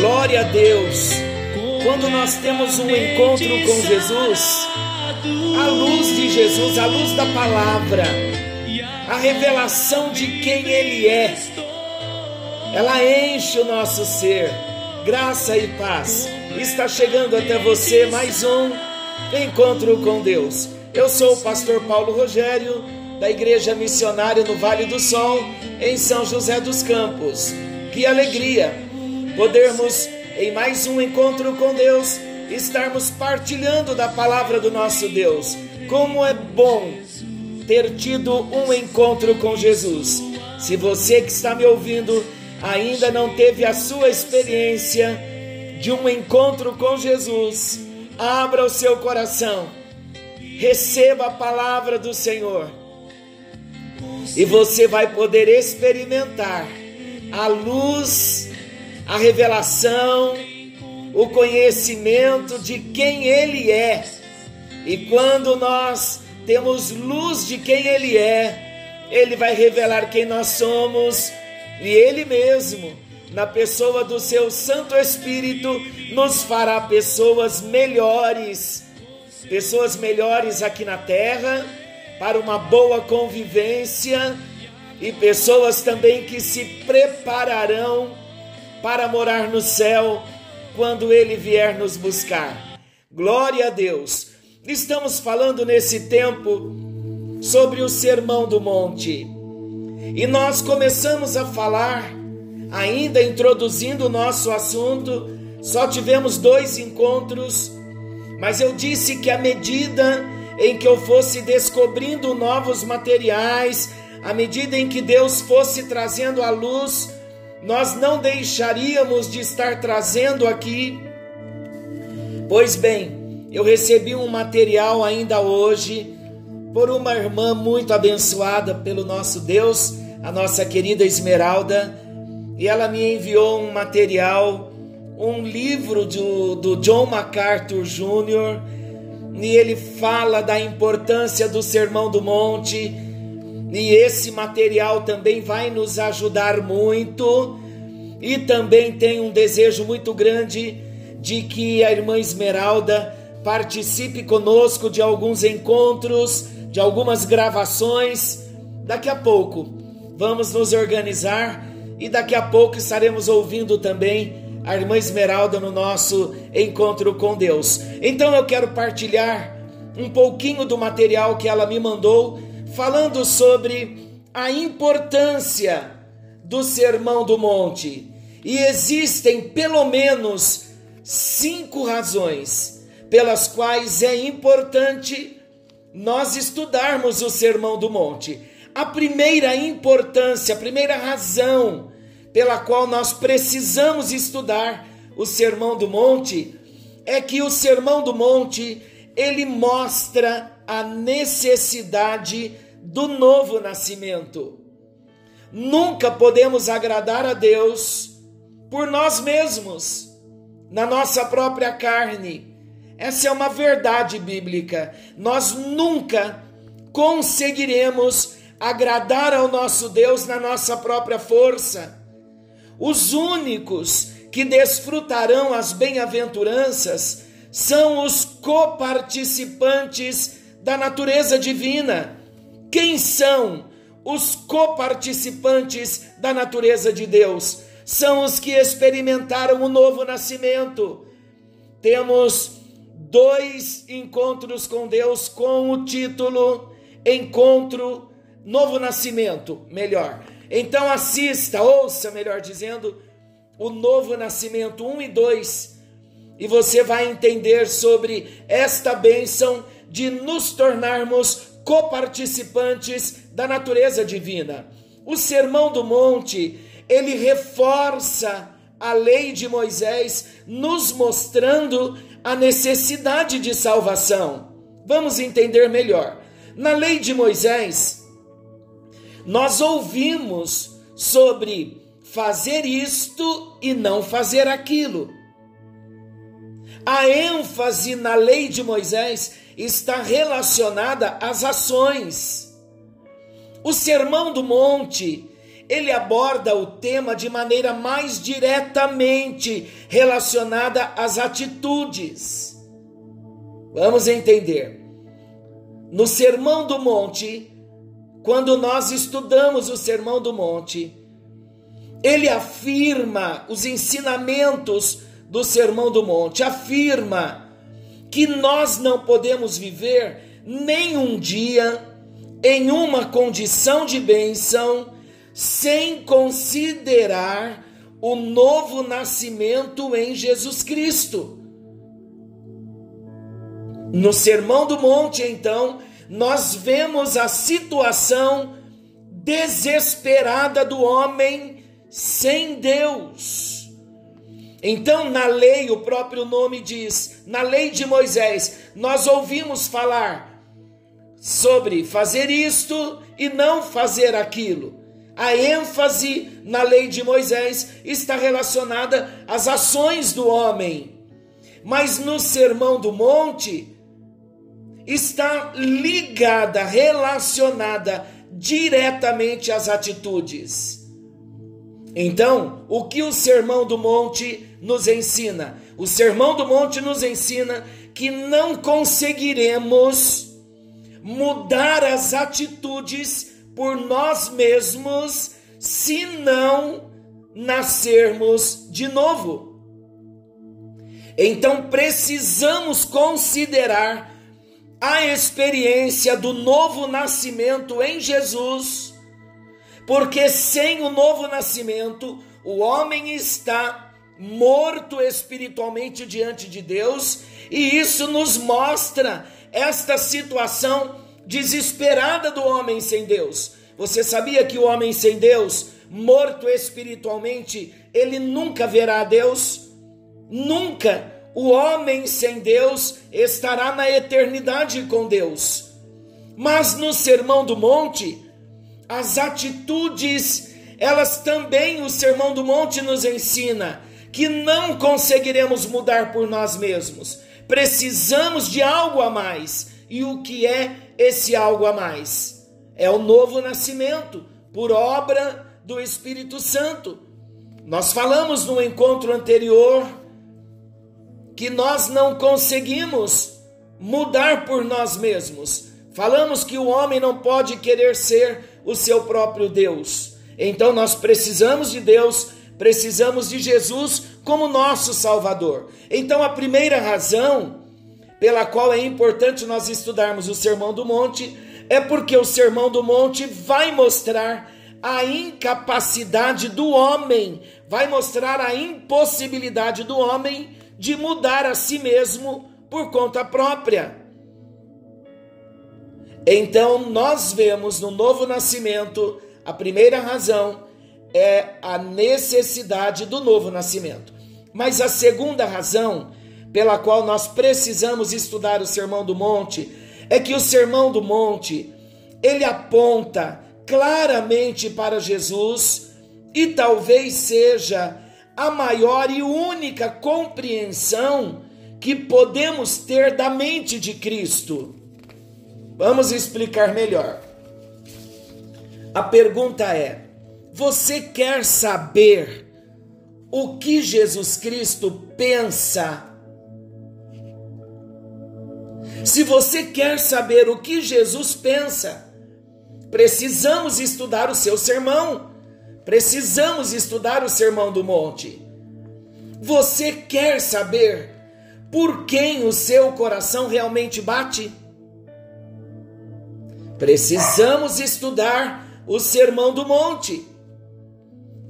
Glória a Deus! Quando nós temos um encontro com Jesus, a luz de Jesus, a luz da palavra, a revelação de quem Ele é, ela enche o nosso ser. Graça e paz. Está chegando até você mais um encontro com Deus. Eu sou o pastor Paulo Rogério, da Igreja Missionária no Vale do Sol, em São José dos Campos. Que alegria podermos, em mais um encontro com Deus, estarmos partilhando da palavra do nosso Deus. Como é bom ter tido um encontro com Jesus. Se você que está me ouvindo ainda não teve a sua experiência de um encontro com Jesus, abra o seu coração, receba a palavra do Senhor e você vai poder experimentar a luz, a revelação, o conhecimento de quem Ele é. E quando nós temos luz de quem Ele é, Ele vai revelar quem nós somos. E Ele mesmo, na pessoa do seu Santo Espírito, nos fará pessoas melhores, pessoas melhores aqui na terra, para uma boa convivência. E pessoas também que se prepararão para morar no céu quando Ele vier nos buscar. Glória a Deus! Estamos falando nesse tempo sobre o Sermão do Monte. E nós começamos a falar, ainda introduzindo o nosso assunto, só tivemos dois encontros, mas eu disse que à medida em que eu fosse descobrindo novos materiais, à medida em que Deus fosse trazendo à luz, nós não deixaríamos de estar trazendo aqui. Pois bem, eu recebi um material ainda hoje por uma irmã muito abençoada pelo nosso Deus, a nossa querida Esmeralda, e ela me enviou um material, um livro do, do John MacArthur Jr., e ele fala da importância do Sermão do Monte, e esse material também vai nos ajudar muito, e também tem um desejo muito grande de que a irmã Esmeralda participe conosco de alguns encontros, de algumas gravações. Daqui a pouco vamos nos organizar e daqui a pouco estaremos ouvindo também a irmã Esmeralda no nosso encontro com Deus. Então eu quero partilhar um pouquinho do material que ela me mandou, falando sobre a importância do Sermão do Monte. E existem pelo menos cinco razões pelas quais é importante nós estudarmos o Sermão do Monte. A primeira importância, a primeira razão pela qual nós precisamos estudar o Sermão do Monte é que o Sermão do Monte ele mostra a necessidade do novo nascimento. Nunca podemos agradar a Deus por nós mesmos, na nossa própria carne. Essa é uma verdade bíblica. Nós nunca conseguiremos agradar ao nosso Deus na nossa própria força. Os únicos que desfrutarão as bem-aventuranças são os coparticipantes da natureza divina. Quem são os coparticipantes da natureza de Deus? São os que experimentaram o novo nascimento. temos dois encontros com Deus com o título Encontro Novo Nascimento, melhor. Então assista, ouça, melhor dizendo, o Novo Nascimento 1 e 2, e você vai entender sobre esta bênção de nos tornarmos coparticipantes da natureza divina. O Sermão do Monte, ele reforça a lei de Moisés, nos mostrando a necessidade de salvação. Vamos entender melhor. Na lei de Moisés, nós ouvimos sobre fazer isto e não fazer aquilo. A ênfase na lei de Moisés está relacionada às ações. O Sermão do Monte, ele aborda o tema de maneira mais diretamente relacionada às atitudes. Vamos entender. No Sermão do Monte, quando nós estudamos o Sermão do Monte, ele afirma os ensinamentos do Sermão do Monte, afirma que nós não podemos viver nem um dia em uma condição de bênção sem considerar o novo nascimento em Jesus Cristo. No Sermão do Monte, então, nós vemos a situação desesperada do homem sem Deus. Então, na lei, o próprio nome diz, na lei de Moisés, nós ouvimos falar sobre fazer isto e não fazer aquilo. A ênfase na lei de Moisés está relacionada às ações do homem. Mas no Sermão do Monte está ligada, relacionada diretamente às atitudes. Então, o que o Sermão do Monte nos ensina? O Sermão do Monte nos ensina que não conseguiremos mudar as atitudes por nós mesmos se não nascermos de novo. Então precisamos considerar a experiência do novo nascimento em Jesus, porque sem o novo nascimento, o homem está morto espiritualmente diante de Deus, e isso nos mostra esta situação desesperada do homem sem Deus. Você sabia que o homem sem Deus, morto espiritualmente, ele nunca verá a Deus? Nunca o homem sem Deus estará na eternidade com Deus. Mas no Sermão do Monte, as atitudes, elas também, o Sermão do Monte nos ensina que não conseguiremos mudar por nós mesmos precisamos de algo a mais. E o que é esse algo a mais? É o novo nascimento por obra do Espírito Santo. Nós falamos no encontro anterior que nós não conseguimos mudar por nós mesmos. Falamos que o homem não pode querer ser o seu próprio Deus. Então nós precisamos de Deus, precisamos de Jesus como nosso Salvador. Então, a primeira razão pela qual é importante nós estudarmos o Sermão do Monte é porque o Sermão do Monte vai mostrar a incapacidade do homem, vai mostrar a impossibilidade do homem de mudar a si mesmo por conta própria. Então, nós vemos no novo nascimento a primeira razão é a necessidade do novo nascimento. Mas a segunda razão pela qual nós precisamos estudar o Sermão do Monte é que o Sermão do Monte ele aponta claramente para Jesus e talvez seja a maior e única compreensão que podemos ter da mente de Cristo. Vamos explicar melhor. A pergunta é: você quer saber o que Jesus Cristo pensa? Se você quer saber o que Jesus pensa, precisamos estudar o seu sermão. Precisamos estudar o Sermão do Monte. Você quer saber por quem o seu coração realmente bate? Precisamos estudar o Sermão do Monte.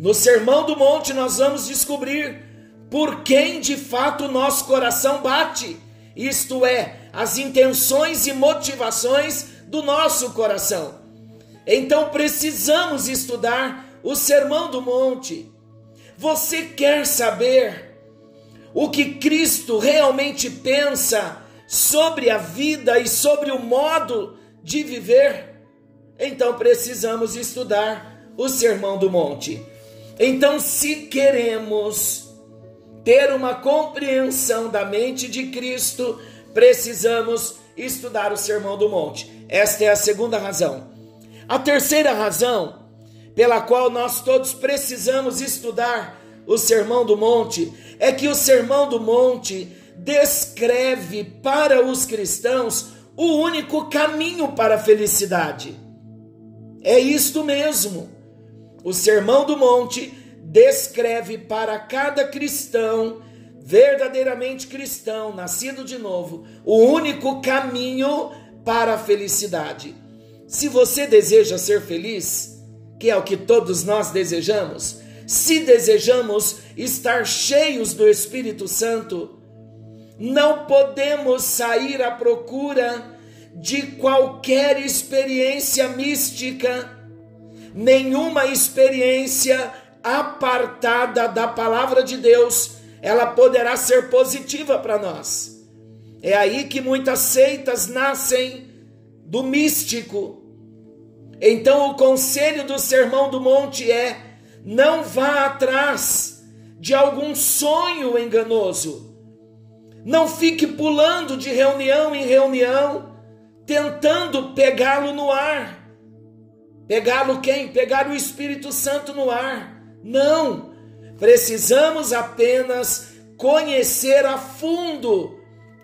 No Sermão do Monte, nós vamos descobrir por quem de fato nosso coração bate, isto é, as intenções e motivações do nosso coração. Então precisamos estudar o Sermão do Monte. Você quer saber o que Cristo realmente pensa sobre a vida e sobre o modo de viver? Então precisamos estudar o Sermão do Monte. Então, se queremos ter uma compreensão da mente de Cristo, precisamos estudar o Sermão do Monte. Esta é a segunda razão. A terceira razão pela qual nós todos precisamos estudar o Sermão do Monte é que o Sermão do Monte descreve para os cristãos o único caminho para a felicidade. É isto mesmo. O Sermão do Monte descreve para cada cristão, verdadeiramente cristão, nascido de novo, o único caminho para a felicidade. Se você deseja ser feliz, que é o que todos nós desejamos, se desejamos estar cheios do Espírito Santo, não podemos sair à procura de qualquer experiência mística nenhuma experiência apartada da palavra de Deus, ela poderá ser positiva para nós. É aí que muitas seitas nascem do místico. Então o conselho do Sermão do Monte é: não vá atrás de algum sonho enganoso. Não fique pulando de reunião em reunião, tentando pegá-lo no ar. Pegá-lo quem? Pegar o Espírito Santo no ar. Não! Precisamos apenas conhecer a fundo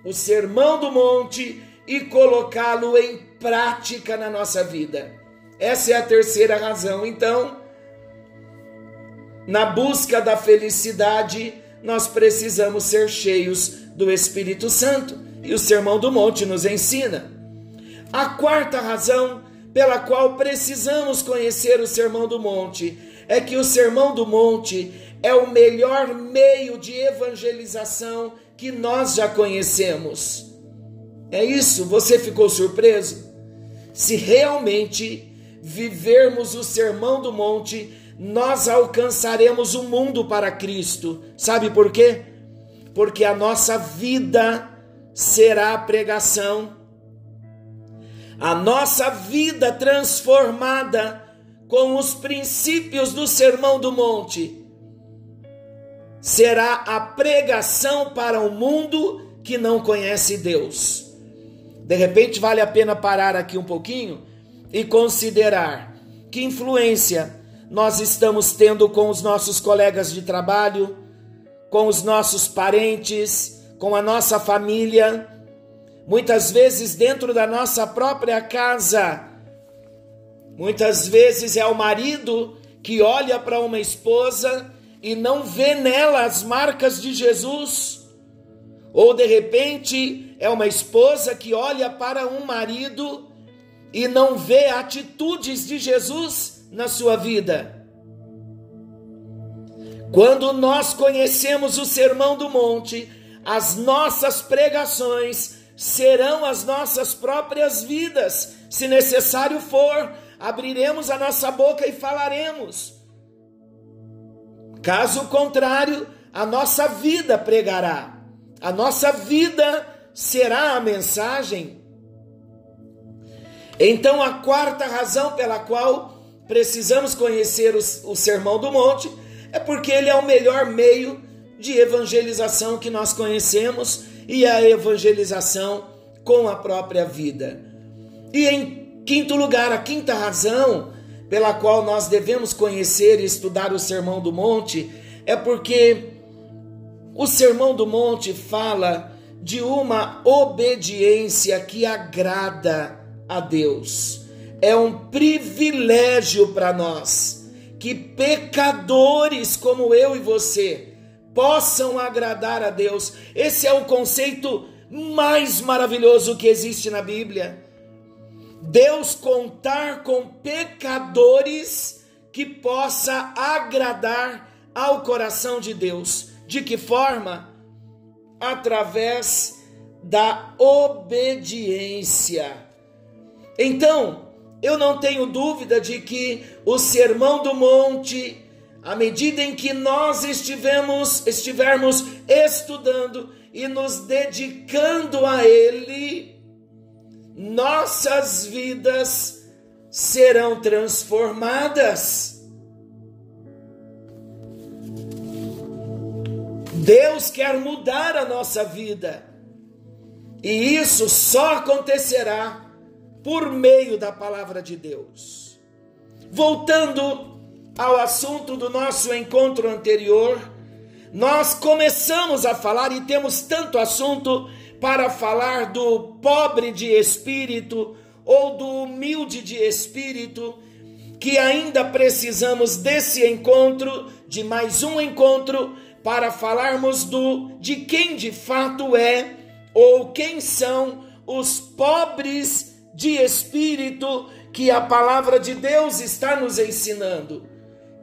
o Sermão do Monte e colocá-lo em prática na nossa vida. Essa é a terceira razão. Então, na busca da felicidade, nós precisamos ser cheios do Espírito Santo. E o Sermão do Monte nos ensina. A quarta razão pela qual precisamos conhecer o Sermão do Monte é que o Sermão do Monte é o melhor meio de evangelização que nós já conhecemos. É isso? Você ficou surpreso? Se realmente vivermos o Sermão do Monte, nós alcançaremos o mundo para Cristo. Sabe por quê? Porque a nossa vida será a pregação a nossa vida transformada com os princípios do Sermão do Monte será a pregação para o um mundo que não conhece Deus. De repente, vale a pena parar aqui um pouquinho e considerar que influência nós estamos tendo com os nossos colegas de trabalho, com os nossos parentes, com a nossa família muitas vezes dentro da nossa própria casa. Muitas vezes é o marido que olha para uma esposa e não vê nela as marcas de Jesus. Ou de repente é uma esposa que olha para um marido e não vê atitudes de Jesus na sua vida. Quando nós conhecemos o Sermão do Monte, as nossas pregações serão as nossas próprias vidas. Se necessário for, abriremos a nossa boca e falaremos. Caso contrário, a nossa vida pregará, a nossa vida será a mensagem. Então, a quarta razão pela qual precisamos conhecer o, o Sermão do Monte é porque ele é o melhor meio de evangelização que nós conhecemos e a evangelização com a própria vida. E em quinto lugar, a quinta razão pela qual nós devemos conhecer e estudar o Sermão do Monte é porque o Sermão do Monte fala de uma obediência que agrada a Deus. É um privilégio para nós que pecadores como eu e você possam agradar a Deus. Esse é o conceito mais maravilhoso que existe na Bíblia. Deus contar com pecadores que possa agradar ao coração de Deus. De que forma? Através da obediência. Então, eu não tenho dúvida de que o Sermão do Monte, à medida em que nós estivemos, estivermos estudando e nos dedicando a Ele, nossas vidas serão transformadas. Deus quer mudar a nossa vida. E isso só acontecerá por meio da palavra de Deus. Voltando ao assunto do nosso encontro anterior, nós começamos a falar e temos tanto assunto para falar do pobre de espírito ou do humilde de espírito, que ainda precisamos desse encontro, de mais um encontro para falarmos do de quem de fato é ou quem são os pobres de espírito que a palavra de Deus está nos ensinando,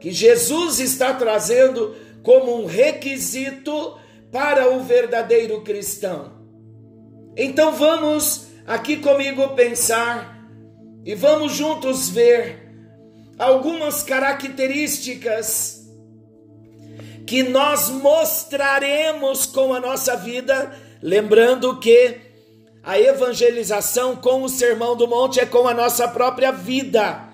que Jesus está trazendo como um requisito para o verdadeiro cristão. Então vamos aqui comigo pensar e vamos juntos ver algumas características que nós mostraremos com a nossa vida, lembrando que a evangelização com o Sermão do Monte é com a nossa própria vida.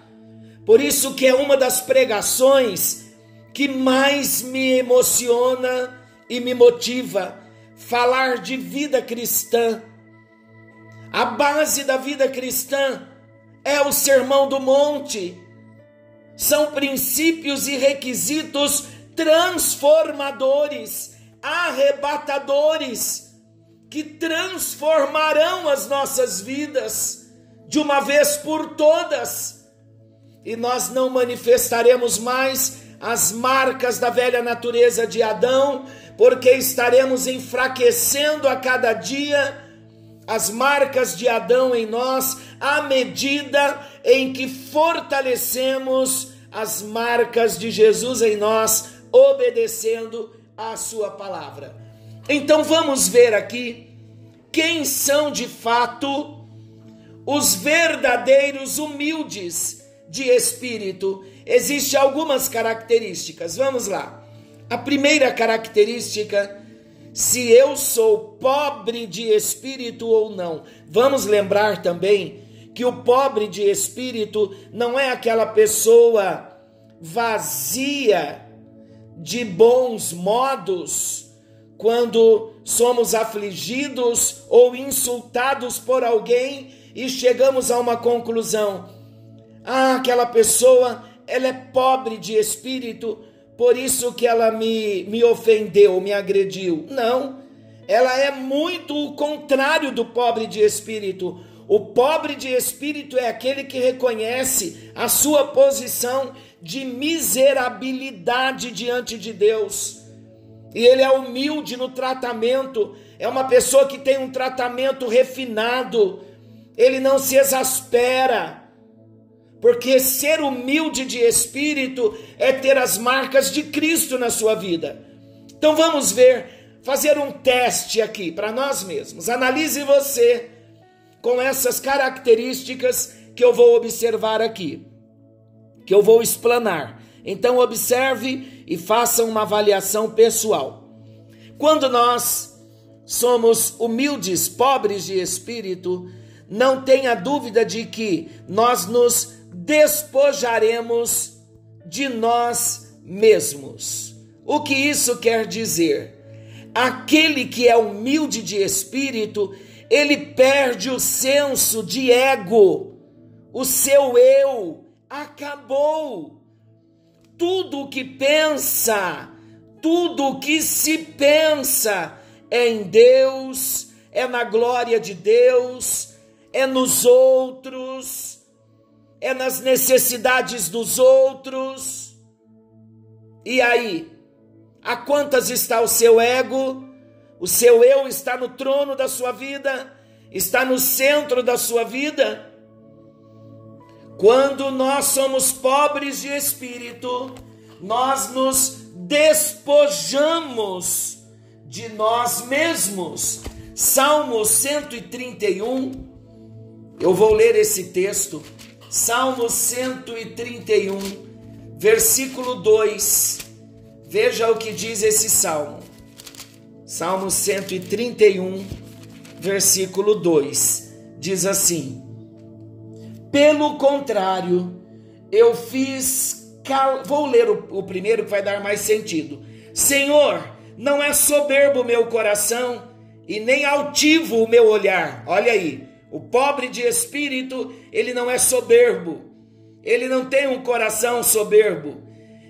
Por isso que é uma das pregações que mais me emociona e me motiva falar de vida cristã. A base da vida cristã é o Sermão do Monte. São princípios e requisitos transformadores, arrebatadores, que transformarão as nossas vidas de uma vez por todas. E nós não manifestaremos mais as marcas da velha natureza de Adão, porque estaremos enfraquecendo a cada dia as marcas de Adão em nós, à medida em que fortalecemos as marcas de Jesus em nós, obedecendo a Sua palavra. Então vamos ver aqui quem são de fato os verdadeiros humildes de espírito. Existem algumas características. Vamos lá. A primeira característica, se eu sou pobre de espírito ou não. Vamos lembrar também que o pobre de espírito não é aquela pessoa vazia de bons modos quando somos afligidos ou insultados por alguém e chegamos a uma conclusão. Ah, aquela pessoa, ela é pobre de espírito, por isso que ela me, me ofendeu, me agrediu. Não, ela é muito o contrário do pobre de espírito. O pobre de espírito é aquele que reconhece a sua posição de miserabilidade diante de Deus. E ele é humilde no tratamento, é uma pessoa que tem um tratamento refinado, ele não se exaspera, porque ser humilde de espírito é ter as marcas de Cristo na sua vida. Então vamos ver, fazer um teste aqui para nós mesmos. Analise você com essas características que eu vou observar aqui que eu vou explanar. Então observe e faça uma avaliação pessoal. Quando nós somos humildes, pobres de espírito, não tenha dúvida de que nós nos despojaremos de nós mesmos. O que isso quer dizer? Aquele que é humilde de espírito, ele perde o senso de ego, o seu eu, acabou. Tudo o que pensa, tudo o que se pensa é em Deus, é na glória de Deus, é nos outros, é nas necessidades dos outros. E aí, A quantas está o seu ego? O seu eu está no trono da sua vida? Está no centro da sua vida? Quando nós somos pobres de espírito, nós nos despojamos de nós mesmos. Salmo 131, eu vou ler esse texto. Salmo 131, versículo 2. Veja o que diz esse salmo. Salmo 131, versículo 2. Diz assim: Pelo contrário, eu fiz. Cal... Vou ler o, o primeiro que vai dar mais sentido. Senhor, não é soberbo o meu coração e nem altivo o meu olhar. Olha aí, o pobre de espírito, ele não é soberbo, ele não tem um coração soberbo,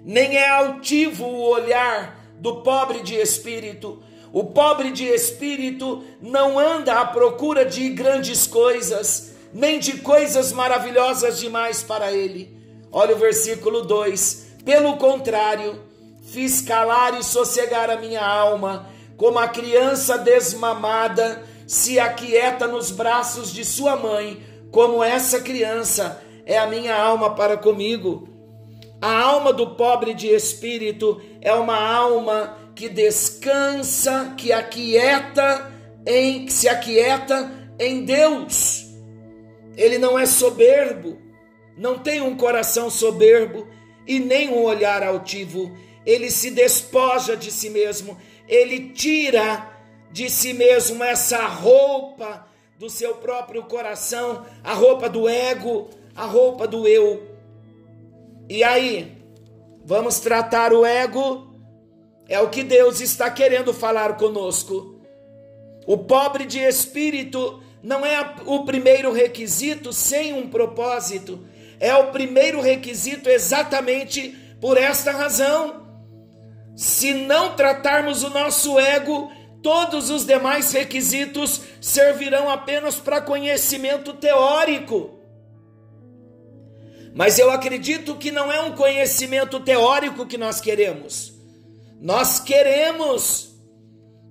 nem é altivo o olhar do pobre de espírito. O pobre de espírito não anda à procura de grandes coisas, nem de coisas maravilhosas demais para ele. Olha o versículo 2: Pelo contrário, fiz calar e sossegar a minha alma, como a criança desmamada se aquieta nos braços de sua mãe, como essa criança é a minha alma para comigo. A alma do pobre de espírito é uma alma que descansa, que aquieta em que se aquieta em Deus. Ele não é soberbo, não tem um coração soberbo e nem um olhar altivo. Ele se despoja de si mesmo, ele tira de si mesmo essa roupa do seu próprio coração, a roupa do ego, a roupa do eu. E aí, vamos tratar o ego? É o que Deus está querendo falar conosco. O pobre de espírito não é o primeiro requisito sem um propósito, é o primeiro requisito exatamente por esta razão. Se não tratarmos o nosso ego, Todos os demais requisitos servirão apenas para conhecimento teórico. Mas eu acredito que não é um conhecimento teórico que nós queremos. Nós queremos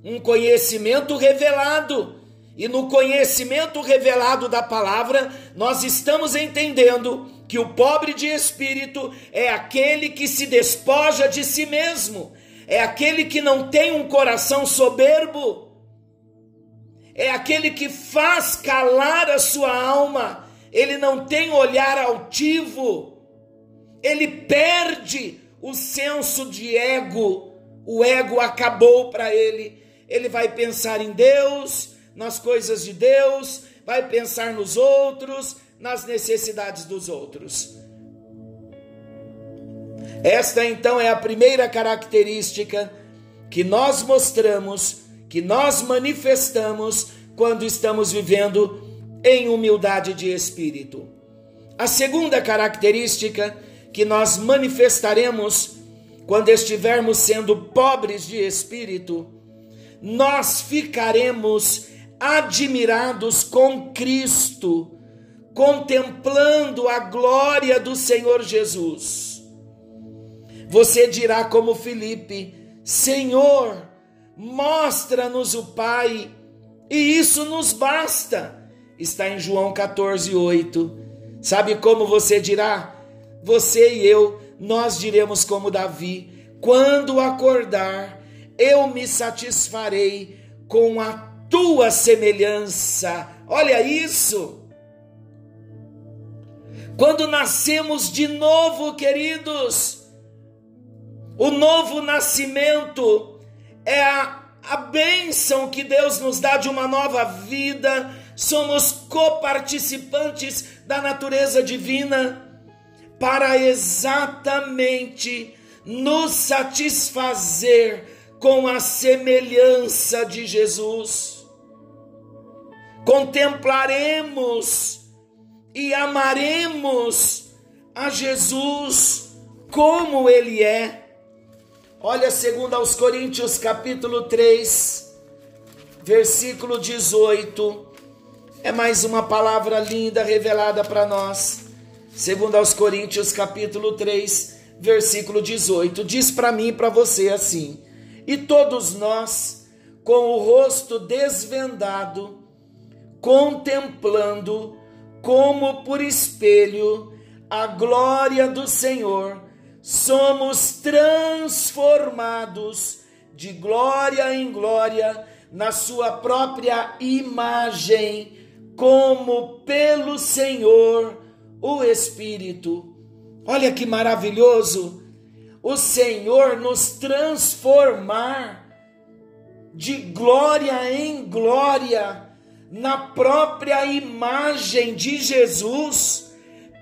um conhecimento revelado. E no conhecimento revelado da palavra, nós estamos entendendo que o pobre de espírito é aquele que se despoja de si mesmo, é aquele que não tem um coração soberbo, é aquele que faz calar a sua alma, ele não tem olhar altivo, ele perde o senso de ego, o ego acabou para ele, ele vai pensar em Deus, nas coisas de Deus, vai pensar nos outros, nas necessidades dos outros. Esta então é a primeira característica que nós mostramos, que nós manifestamos quando estamos vivendo em humildade de espírito. A segunda característica que nós manifestaremos quando estivermos sendo pobres de espírito, nós ficaremos admirados com Cristo, contemplando a glória do Senhor Jesus você dirá como Felipe: Senhor, mostra-nos o Pai, e isso nos basta. Está em João 14, 8. Sabe como você dirá? Você e eu, nós diremos como Davi: quando acordar, eu me satisfarei com a tua semelhança. Olha isso! Quando nascemos de novo, queridos, o novo nascimento é a, a bênção que Deus nos dá de uma nova vida. Somos coparticipantes da natureza divina para exatamente nos satisfazer com a semelhança de Jesus. Contemplaremos e amaremos a Jesus como Ele é Olha, segundo aos Coríntios, capítulo 3, versículo 18. É mais uma palavra linda revelada para nós. Segundo aos Coríntios, capítulo 3, versículo 18. Diz para mim e para você assim: e todos nós, com o rosto desvendado, contemplando como por espelho a glória do Senhor, somos transformados de glória em glória na sua própria imagem, como pelo Senhor o Espírito. Olha que maravilhoso! O Senhor nos transformar de glória em glória na própria imagem de Jesus,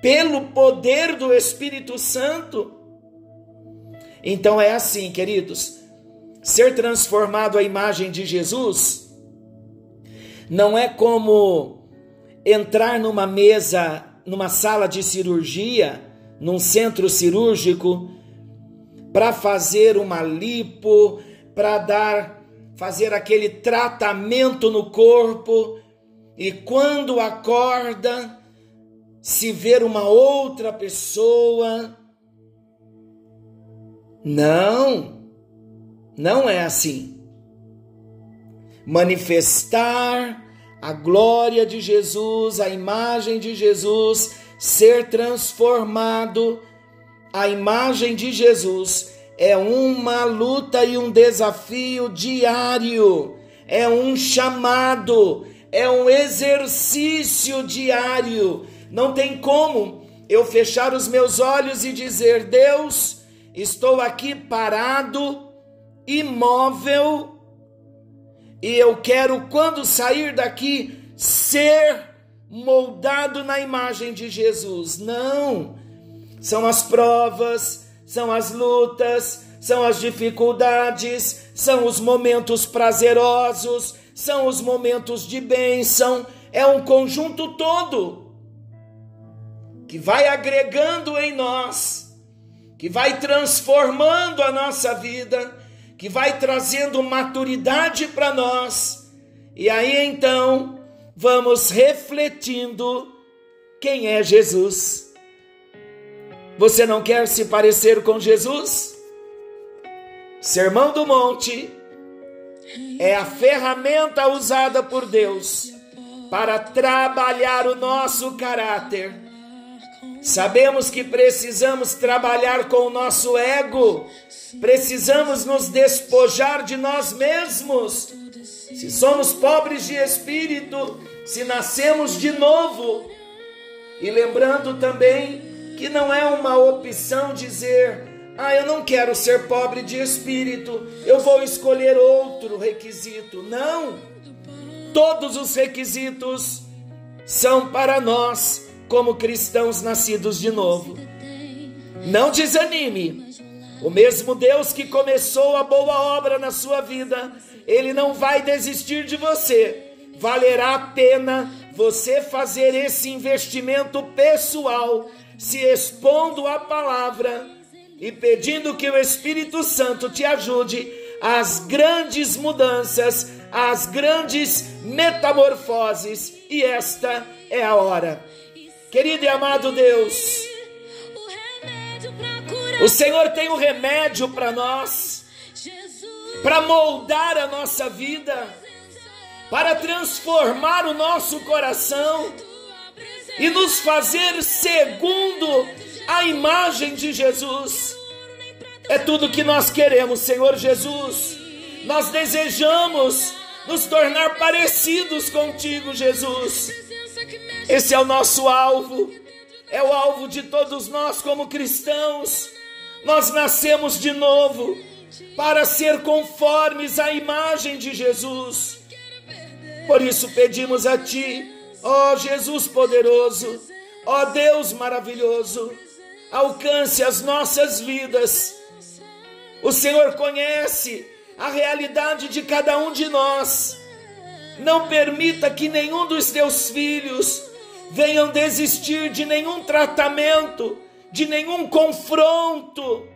pelo poder do Espírito Santo. Então é assim, queridos, ser transformado à imagem de Jesus não é como entrar numa mesa, numa sala de cirurgia, num centro cirúrgico, para fazer uma lipo, para dar fazer aquele tratamento no corpo e quando acorda, se ver uma outra pessoa. Não, não é assim. Manifestar a glória de Jesus, a imagem de Jesus, ser transformado a imagem de Jesus é uma luta e um desafio diário, é um chamado, é um exercício diário. Não tem como eu fechar os meus olhos e dizer: Deus, estou aqui parado, imóvel, e eu quero, quando sair daqui, ser moldado na imagem de Jesus. Não, são as provas são as lutas, são as dificuldades, são os momentos prazerosos, são os momentos de bênção, é um conjunto todo que vai agregando em nós, que vai transformando a nossa vida, que vai trazendo maturidade para nós, e aí então vamos refletindo quem é Jesus. Você não quer se parecer com Jesus? Sermão do Monte é a ferramenta usada por Deus para trabalhar o nosso caráter. Sabemos que precisamos trabalhar com o nosso ego, precisamos nos despojar de nós mesmos. Se somos pobres de espírito, se nascemos de novo. E lembrando também que não é uma opção dizer, ah, eu não quero ser pobre de espírito, eu vou escolher outro requisito. Não! Todos os requisitos são para nós, como cristãos nascidos de novo. Não desanime. O mesmo Deus que começou a boa obra na sua vida, ele não vai desistir de você. Valerá a pena você fazer esse investimento pessoal se expondo à palavra e pedindo que o Espírito Santo te ajude às grandes mudanças, às grandes metamorfoses, e esta é a hora. Querido e amado Deus, o Senhor tem um remédio para nós, para moldar a nossa vida, para transformar o nosso coração e nos fazer segundo a imagem de Jesus. É tudo que nós queremos, Senhor Jesus. Nós desejamos nos tornar parecidos contigo, Jesus. Esse é o nosso alvo, é o alvo de todos nós como cristãos. Nós nascemos de novo para ser conformes à imagem de Jesus. Por isso pedimos a Ti Ó Jesus poderoso, ó Deus maravilhoso, alcance as nossas vidas. O Senhor conhece a realidade de cada um de nós. Não permita que nenhum dos teus filhos venham desistir de nenhum tratamento, de nenhum confronto,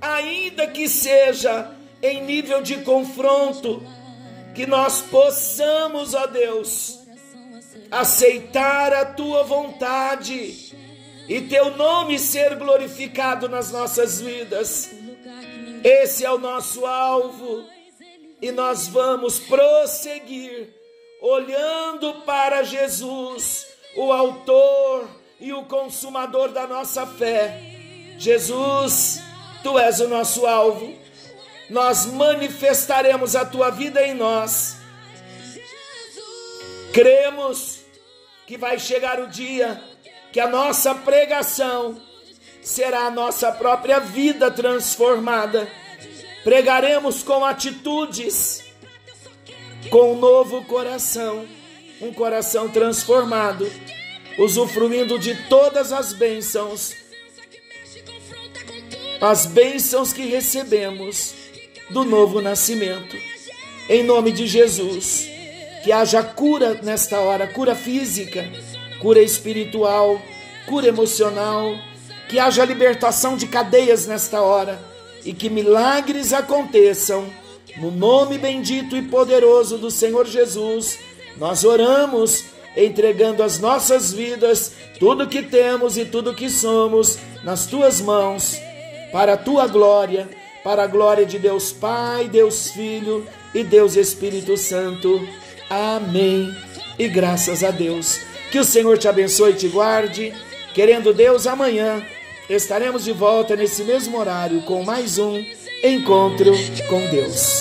ainda que seja em nível de confronto, que nós possamos, ó Deus, aceitar a tua vontade e teu nome ser glorificado nas nossas vidas. Esse é o nosso alvo e nós vamos prosseguir olhando para Jesus, o Autor e o Consumador da nossa fé. Jesus, tu és o nosso alvo, nós manifestaremos a tua vida em nós. Cremos que vai chegar o dia que a nossa pregação será a nossa própria vida transformada. Pregaremos com atitudes, com um novo coração, um coração transformado, usufruindo de todas as bênçãos, as bênçãos que recebemos do novo nascimento. Em nome de Jesus, que haja cura nesta hora, cura física, cura espiritual, cura emocional, que haja libertação de cadeias nesta hora e que milagres aconteçam. No nome bendito e poderoso do Senhor Jesus, nós oramos, entregando as nossas vidas, tudo que temos e tudo que somos, nas tuas mãos, para a tua glória para a glória de Deus Pai, Deus Filho e Deus Espírito Santo. Amém. E graças a Deus. Que o Senhor te abençoe e te guarde. Querendo Deus, amanhã estaremos de volta nesse mesmo horário com mais um encontro com Deus.